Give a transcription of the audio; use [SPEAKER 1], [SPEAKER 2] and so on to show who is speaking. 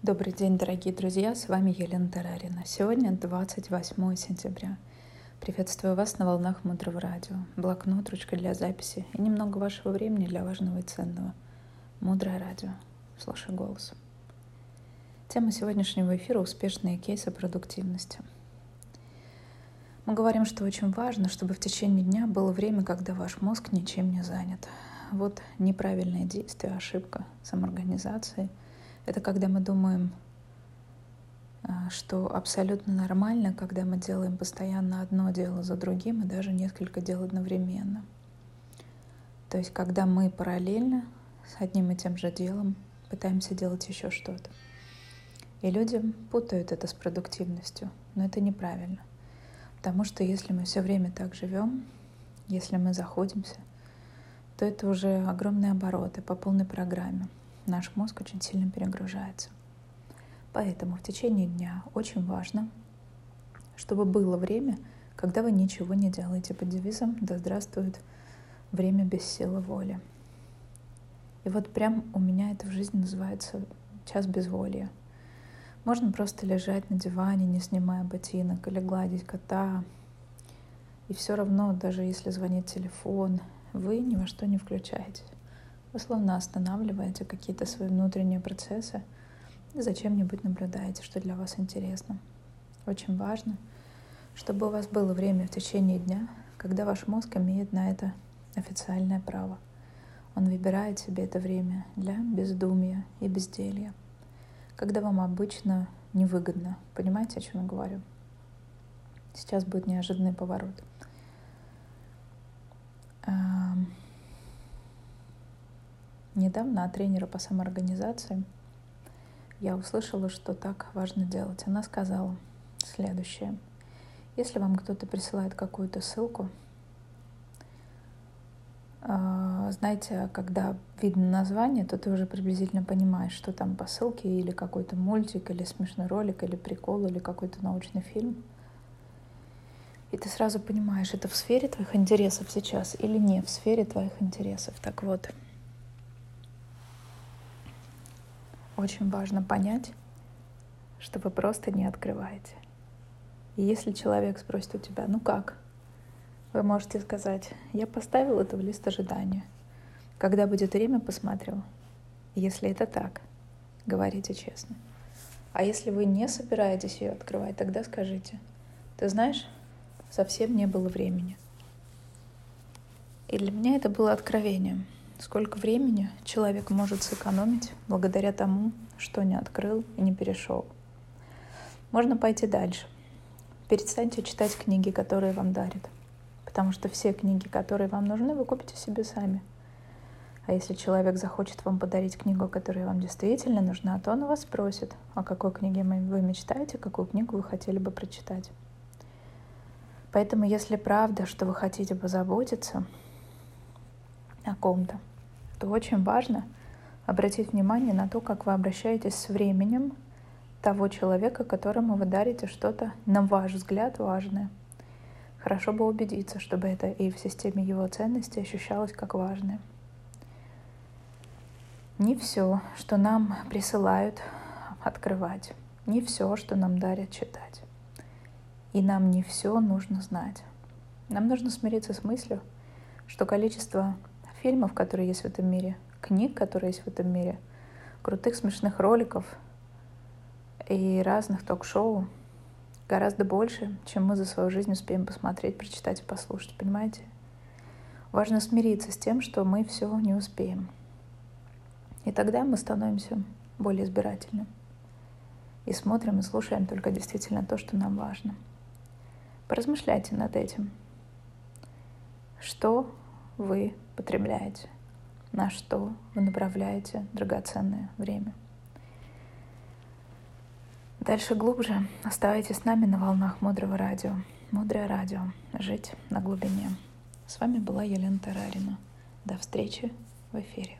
[SPEAKER 1] Добрый день, дорогие друзья, с вами Елена Тарарина. Сегодня 28 сентября. Приветствую вас на волнах Мудрого Радио. Блокнот, ручка для записи и немного вашего времени для важного и ценного. Мудрое Радио. Слушай голос. Тема сегодняшнего эфира — успешные кейсы продуктивности. Мы говорим, что очень важно, чтобы в течение дня было время, когда ваш мозг ничем не занят. Вот неправильные действия, ошибка самоорганизации — это когда мы думаем, а, что абсолютно нормально, когда мы делаем постоянно одно дело за другим и даже несколько дел одновременно. То есть, когда мы параллельно с одним и тем же делом пытаемся делать еще что-то. И люди путают это с продуктивностью, но это неправильно. Потому что если мы все время так живем, если мы заходимся, то это уже огромные обороты по полной программе наш мозг очень сильно перегружается. Поэтому в течение дня очень важно, чтобы было время, когда вы ничего не делаете под девизом «Да здравствует время без силы воли». И вот прям у меня это в жизни называется час безволия. Можно просто лежать на диване, не снимая ботинок, или гладить кота. И все равно, даже если звонит телефон, вы ни во что не включаетесь. Вы словно останавливаете какие-то свои внутренние процессы и зачем-нибудь наблюдаете, что для вас интересно. Очень важно, чтобы у вас было время в течение дня, когда ваш мозг имеет на это официальное право. Он выбирает себе это время для бездумия и безделья, когда вам обычно невыгодно. Понимаете, о чем я говорю? Сейчас будет неожиданный поворот. Недавно от тренера по самоорганизации я услышала, что так важно делать. Она сказала следующее. Если вам кто-то присылает какую-то ссылку, а, знаете, когда видно название, то ты уже приблизительно понимаешь, что там по ссылке или какой-то мультик, или смешной ролик, или прикол, или какой-то научный фильм. И ты сразу понимаешь, это в сфере твоих интересов сейчас или не в сфере твоих интересов. Так вот, очень важно понять, что вы просто не открываете. И если человек спросит у тебя, ну как, вы можете сказать, я поставил это в лист ожидания. Когда будет время, посмотрю. Если это так, говорите честно. А если вы не собираетесь ее открывать, тогда скажите, ты знаешь, совсем не было времени. И для меня это было откровением — Сколько времени человек может сэкономить благодаря тому, что не открыл и не перешел. Можно пойти дальше. Перестаньте читать книги, которые вам дарят. Потому что все книги, которые вам нужны, вы купите себе сами. А если человек захочет вам подарить книгу, которая вам действительно нужна, то он вас спросит, о какой книге вы мечтаете, какую книгу вы хотели бы прочитать. Поэтому, если правда, что вы хотите позаботиться о ком-то, то очень важно обратить внимание на то, как вы обращаетесь с временем того человека, которому вы дарите что-то, на ваш взгляд, важное. Хорошо бы убедиться, чтобы это и в системе его ценностей ощущалось как важное. Не все, что нам присылают открывать, не все, что нам дарят читать. И нам не все нужно знать. Нам нужно смириться с мыслью, что количество фильмов, которые есть в этом мире, книг, которые есть в этом мире, крутых смешных роликов и разных ток-шоу гораздо больше, чем мы за свою жизнь успеем посмотреть, прочитать и послушать, понимаете? Важно смириться с тем, что мы все не успеем. И тогда мы становимся более избирательны. И смотрим и слушаем только действительно то, что нам важно. Поразмышляйте над этим. Что вы потребляете, на что вы направляете драгоценное время. Дальше глубже оставайтесь с нами на волнах Мудрого Радио. Мудрое Радио. Жить на глубине. С вами была Елена Тарарина. До встречи в эфире.